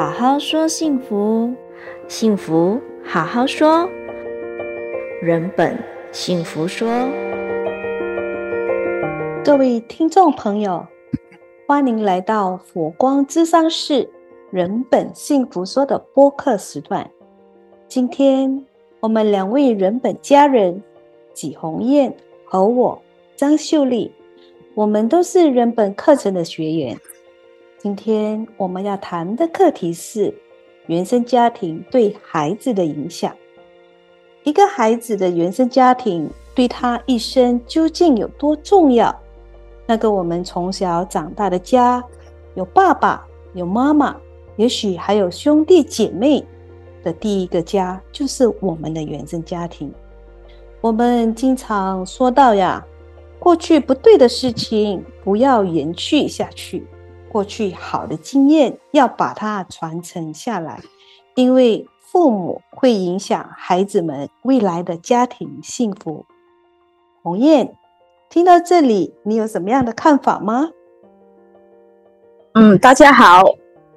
好好说幸福，幸福好好说，人本幸福说。各位听众朋友，欢迎来到佛光之商室人本幸福说的播客时段。今天我们两位人本家人纪鸿燕和我张秀丽，我们都是人本课程的学员。今天我们要谈的课题是原生家庭对孩子的影响。一个孩子的原生家庭对他一生究竟有多重要？那个我们从小长大的家，有爸爸，有妈妈，也许还有兄弟姐妹的第一个家，就是我们的原生家庭。我们经常说到呀，过去不对的事情不要延续下去。过去好的经验要把它传承下来，因为父母会影响孩子们未来的家庭幸福。鸿燕，听到这里，你有什么样的看法吗？嗯，大家好，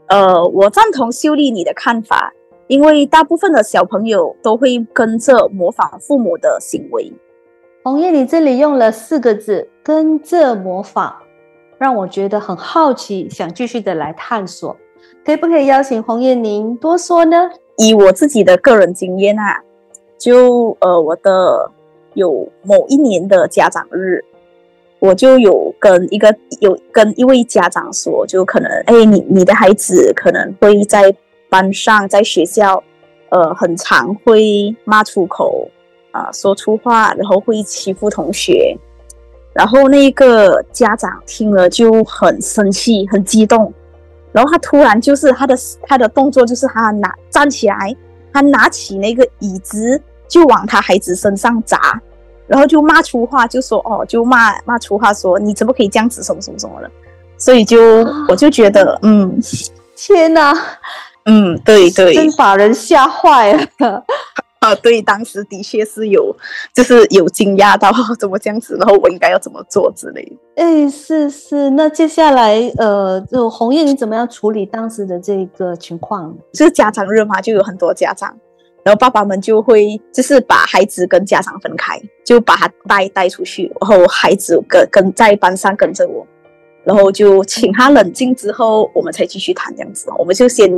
呃，我赞同秀丽你的看法，因为大部分的小朋友都会跟着模仿父母的行为。鸿燕，你这里用了四个字“跟着模仿”。让我觉得很好奇，想继续的来探索，可不可以邀请鸿燕您多说呢？以我自己的个人经验啊，就呃，我的有某一年的家长日，我就有跟一个有跟一位家长说，就可能哎，你你的孩子可能会在班上在学校，呃，很常会骂出口啊，说粗话，然后会欺负同学。然后那个家长听了就很生气，很激动，然后他突然就是他的他的动作就是他拿站起来，他拿起那个椅子就往他孩子身上砸，然后就骂粗话，就说哦，就骂骂粗话说你怎么可以这样子什么什么什么的，所以就 我就觉得嗯，天哪，嗯，对对，真把人吓坏了。啊，对，当时的确是有，就是有惊讶到 怎么这样子，然后我应该要怎么做之类的。哎，是是，那接下来，呃，就红叶，你怎么样处理当时的这个情况？就是家长日嘛，就有很多家长，然后爸爸们就会就是把孩子跟家长分开，就把他带带出去，然后孩子跟跟在班上跟着我，然后就请他冷静之后，我们才继续谈这样子。我们就先。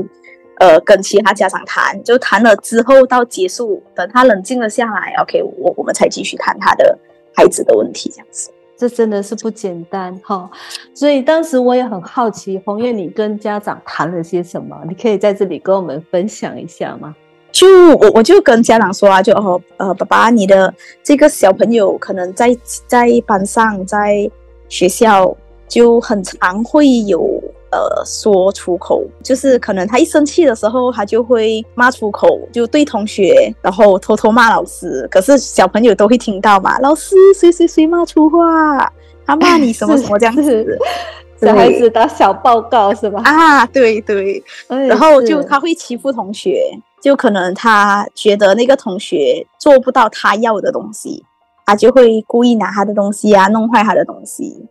呃，跟其他家长谈，就谈了之后到结束，等他冷静了下来，OK，我我们才继续谈他的孩子的问题，这样子。这真的是不简单哈、哦，所以当时我也很好奇，红燕，你跟家长谈了些什么？你可以在这里跟我们分享一下吗？就我我就跟家长说啊，就哦呃，爸爸，你的这个小朋友可能在在班上，在学校就很常会有。呃，说出口就是可能他一生气的时候，他就会骂出口，就对同学，然后偷偷骂老师。可是小朋友都会听到嘛，老师谁谁谁骂粗话，他骂你什么什么这样子。小孩子打小报告是吧？啊，对对。然后就他会欺负同学，就可能他觉得那个同学做不到他要的东西，他就会故意拿他的东西啊，弄坏他的东西。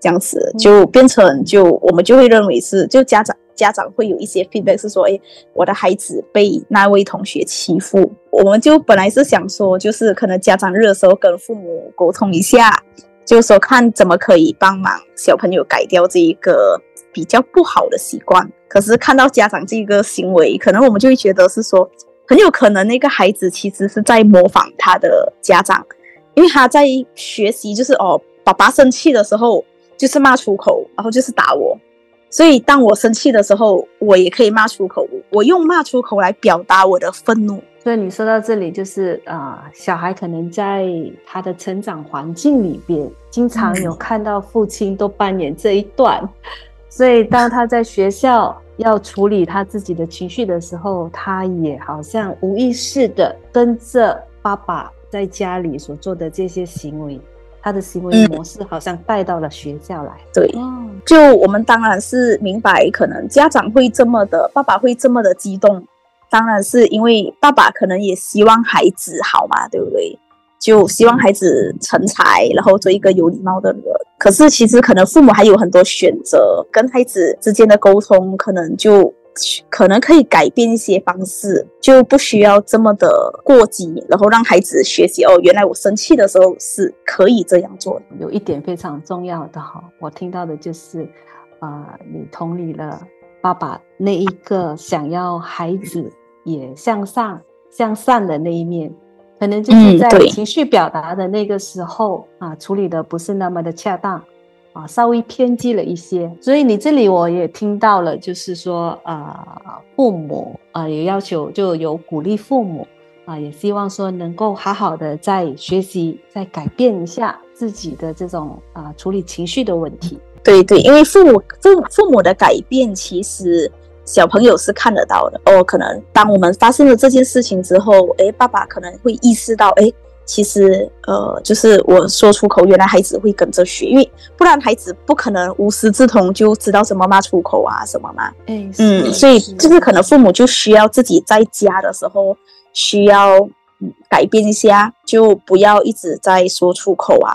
这样子就变成就我们就会认为是就家长家长会有一些 feedback 是说，哎，我的孩子被那位同学欺负。我们就本来是想说，就是可能家长日的时候跟父母沟通一下，就说看怎么可以帮忙小朋友改掉这一个比较不好的习惯。可是看到家长这个行为，可能我们就会觉得是说，很有可能那个孩子其实是在模仿他的家长，因为他在学习，就是哦，爸爸生气的时候。就是骂出口，然后就是打我，所以当我生气的时候，我也可以骂出口。我用骂出口来表达我的愤怒。所以你说到这里，就是啊、呃，小孩可能在他的成长环境里边，经常有看到父亲都扮演这一段，嗯、所以当他在学校要处理他自己的情绪的时候，他也好像无意识的跟着爸爸在家里所做的这些行为。他的行为模式好像带到了学校来。对，就我们当然是明白，可能家长会这么的，爸爸会这么的激动，当然是因为爸爸可能也希望孩子好嘛，对不对？就希望孩子成才，然后做一个有礼貌的人。可是其实可能父母还有很多选择，跟孩子之间的沟通可能就可能可以改变一些方式，就不需要这么的过激，然后让孩子学习哦，原来我生气的时候是可以这样做的。有一点非常重要的哈，我听到的就是，啊、呃，你同理了爸爸那一个想要孩子也向上向善的那一面，可能就是在情绪表达的那个时候、嗯、啊，处理的不是那么的恰当。啊，稍微偏激了一些，所以你这里我也听到了，就是说，啊、呃，父母啊、呃、也要求就有鼓励父母啊、也希望说能够好好的再学习，再改变一下自己的这种啊、处理情绪的问题。对对，因为父母父父母的改变，其实小朋友是看得到的哦。可能当我们发生了这件事情之后，哎，爸爸可能会意识到，哎。其实，呃，就是我说出口，原来孩子会跟着学，因为不然孩子不可能无师自通就知道怎么骂出口啊什么嘛。嗯，嗯，所以就是可能父母就需要自己在家的时候需要改变一下，就不要一直在说出口啊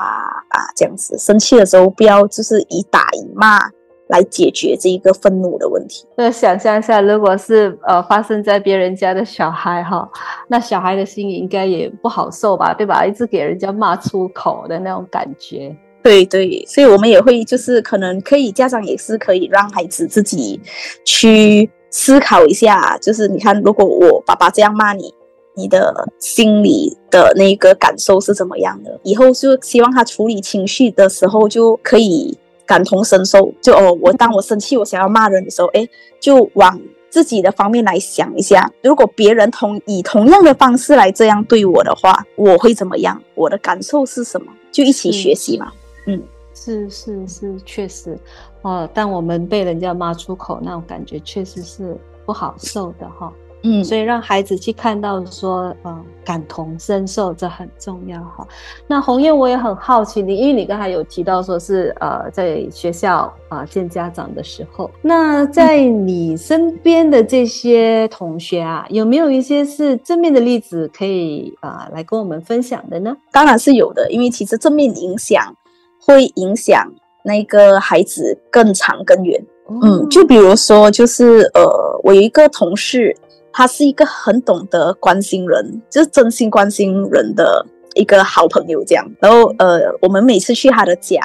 啊这样子，生气的时候不要就是以打以骂。来解决这一个愤怒的问题。那想象一下，如果是呃发生在别人家的小孩哈，那小孩的心里应该也不好受吧，对吧？一直给人家骂出口的那种感觉。对对，所以我们也会就是可能可以，家长也是可以让孩子自己去思考一下，就是你看，如果我爸爸这样骂你，你的心里的那个感受是怎么样的？以后就希望他处理情绪的时候就可以。感同身受，就哦，我当我生气，我想要骂人的时候，哎，就往自己的方面来想一下，如果别人同以同样的方式来这样对我的话，我会怎么样？我的感受是什么？就一起学习嘛。嗯，是是是，确实，哦，当我们被人家骂出口，那种感觉确实是不好受的哈。嗯，所以让孩子去看到说，呃，感同身受，这很重要哈。那红叶，我也很好奇你，因为你刚才有提到说是呃，在学校啊、呃、见家长的时候，那在你身边的这些同学啊，有没有一些是正面的例子可以啊、呃、来跟我们分享的呢？当然是有的，因为其实正面影响会影响那个孩子更长更远。哦、嗯，就比如说，就是呃，我有一个同事。他是一个很懂得关心人，就是真心关心人的一个好朋友，这样。然后，呃，我们每次去他的家，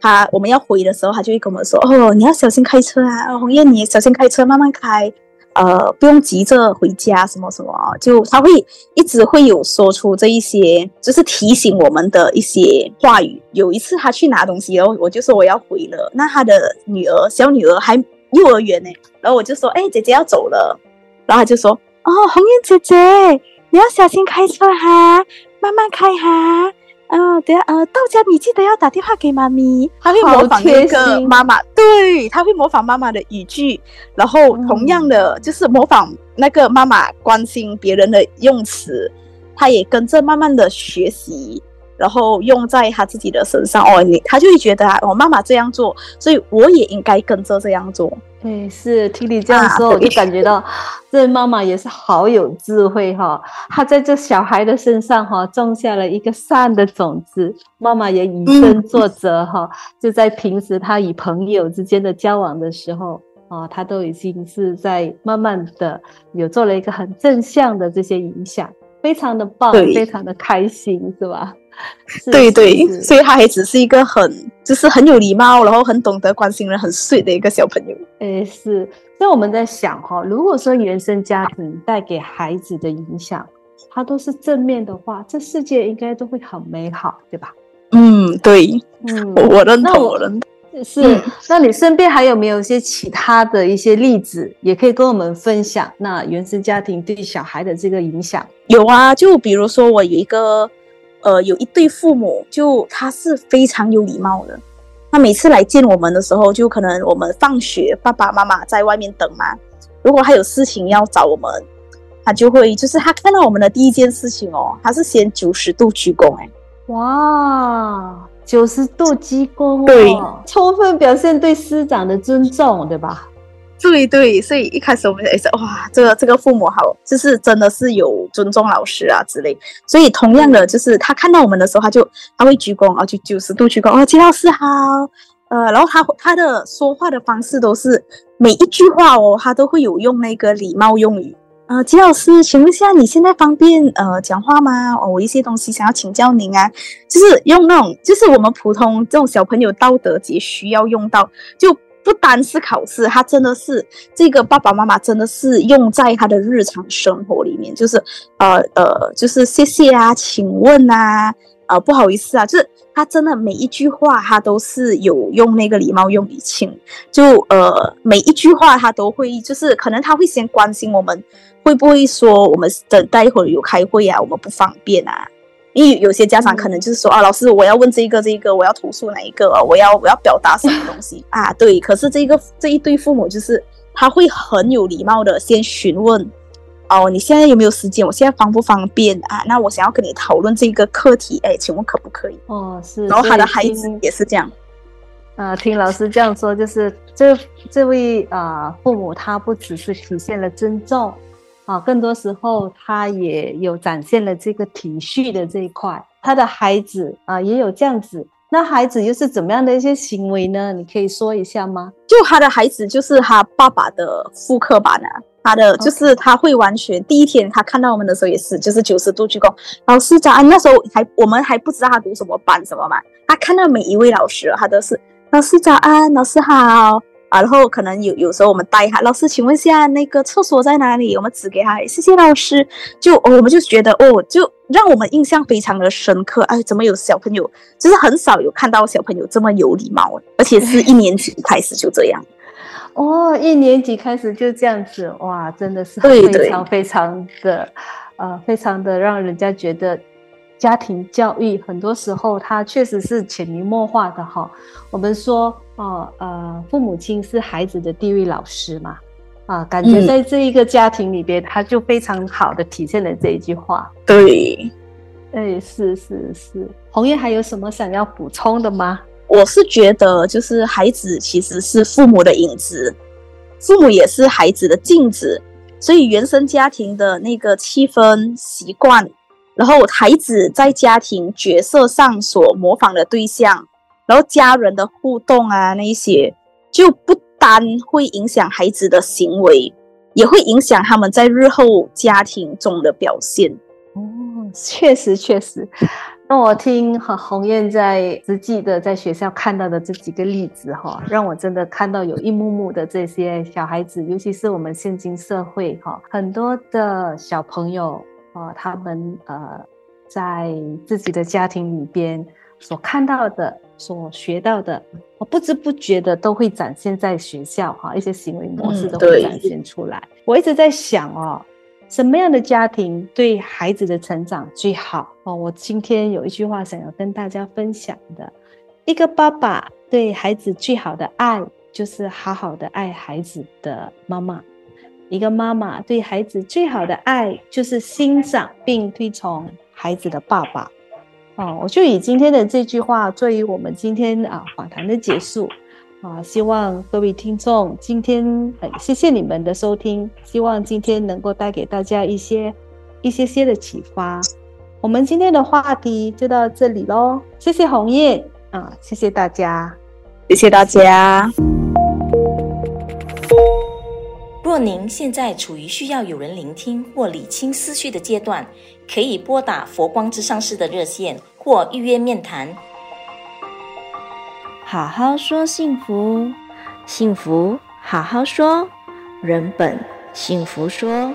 他我们要回的时候，他就会跟我们说：“哦，你要小心开车啊，鸿燕，你小心开车，慢慢开，呃，不用急着回家，什么什么啊。”就他会一直会有说出这一些，就是提醒我们的一些话语。有一次他去拿东西，然后我就说我要回了，那他的女儿小女儿还幼儿园呢，然后我就说：“哎，姐姐要走了。”然后他就说：“哦，红英姐姐，你要小心开车哈，慢慢开哈。哦，等下呃，到家你记得要打电话给妈咪。”他会模仿那个妈妈，对，他会模仿妈妈的语句，然后同样的就是模仿那个妈妈关心别人的用词，他也跟着慢慢的学习，然后用在他自己的身上。哦，你他就会觉得啊，我妈妈这样做，所以我也应该跟着这样做。对，是听你这样说，我就感觉到 这妈妈也是好有智慧哈。她在这小孩的身上哈种下了一个善的种子，妈妈也以身作则哈。就在平时她与朋友之间的交往的时候啊，她都已经是在慢慢的有做了一个很正向的这些影响，非常的棒，非常的开心，是吧？对对，所以他还只是一个很，就是很有礼貌，然后很懂得关心人，很碎的一个小朋友。诶，是。所以我们在想哈，如果说原生家庭带给孩子的影响，它都是正面的话，这世界应该都会很美好，对吧？嗯，对，嗯，我认同，我认同。是，嗯，那你身边还有没有一些其他的一些例子，也可以跟我们分享？那原生家庭对小孩的这个影响？有啊，就比如说我有一个。呃，有一对父母，就他是非常有礼貌的。那每次来见我们的时候，就可能我们放学，爸爸妈妈在外面等嘛。如果他有事情要找我们，他就会，就是他看到我们的第一件事情哦，他是先九十度鞠躬，哎，哇，九十度鞠躬，对，充分表现对师长的尊重，对吧？对对，所以一开始我们也是哇，这个这个父母好，就是真的是有尊重老师啊之类。所以同样的，就是他看到我们的时候，他就他会鞠躬啊，就九十度鞠躬哦，金老师好，呃，然后他他的说话的方式都是每一句话哦，他都会有用那个礼貌用语。呃，吉老师，请问一下，你现在方便呃讲话吗？哦，我一些东西想要请教您啊，就是用那种，就是我们普通这种小朋友道德节需要用到，就不单是考试，他真的是这个爸爸妈妈真的是用在他的日常生活里面，就是呃呃，就是谢谢啊，请问啊。不好意思啊，就是他真的每一句话，他都是有用那个礼貌用语，请就呃每一句话他都会，就是可能他会先关心我们会不会说我们等待一会儿有开会啊，我们不方便啊。因为有些家长可能就是说、啊，老师我要问这个这个，我要投诉哪一个，我要我要表达什么东西 啊？对，可是这个这一对父母就是他会很有礼貌的先询问。哦，你现在有没有时间？我现在方不方便啊？那我想要跟你讨论这个课题，哎，请问可不可以？哦，是。然后他的孩子也是这样。啊、呃，听老师这样说，就是这这位啊、呃、父母，他不只是体现了尊重啊，更多时候他也有展现了这个体恤的这一块。他的孩子啊、呃，也有这样子。那孩子又是怎么样的一些行为呢？你可以说一下吗？就他的孩子，就是他爸爸的复刻版啊。他的就是他会完全第一天他看到我们的时候也是就是九十度鞠躬，老师早安。那时候还我们还不知道他读什么班什么嘛，他看到每一位老师，他都是老师早安，老师好啊。然后可能有有时候我们带他，老师请问一下那个厕所在哪里？我们指给他，谢谢老师。就我们就觉得哦，就让我们印象非常的深刻。哎，怎么有小朋友，就是很少有看到小朋友这么有礼貌，而且是一年级开始就这样。哦，一年级开始就这样子，哇，真的是非常非常的，呃，非常的让人家觉得家庭教育很多时候它确实是潜移默化的哈。我们说，哦，呃，父母亲是孩子的第一位老师嘛，啊，感觉在这一个家庭里边，他就非常好的体现了这一句话。对，哎，是是是，红叶还有什么想要补充的吗？我是觉得，就是孩子其实是父母的影子，父母也是孩子的镜子，所以原生家庭的那个气氛、习惯，然后孩子在家庭角色上所模仿的对象，然后家人的互动啊，那一些就不单会影响孩子的行为，也会影响他们在日后家庭中的表现。哦，确实确实。那我听和鸿雁在实际的在学校看到的这几个例子哈，让我真的看到有一幕幕的这些小孩子，尤其是我们现今社会哈，很多的小朋友啊，他们呃在自己的家庭里边所看到的、所学到的，我不知不觉的都会展现在学校哈，一些行为模式都会展现出来。嗯，我一直在想哦。什么样的家庭对孩子的成长最好哦？我今天有一句话想要跟大家分享的：一个爸爸对孩子最好的爱，就是好好的爱孩子的妈妈；一个妈妈对孩子最好的爱，就是欣赏并推崇孩子的爸爸。哦，我就以今天的这句话作为我们今天啊访谈的结束。啊，希望各位听众今天，谢谢你们的收听，希望今天能够带给大家一些一些些的启发。我们今天的话题就到这里喽，谢谢红叶啊，谢谢大家，谢谢大家。若您现在处于需要有人聆听或理清思绪的阶段，可以拨打佛光之上师的热线或预约面谈。好好说幸福，幸福好好说，人本幸福说。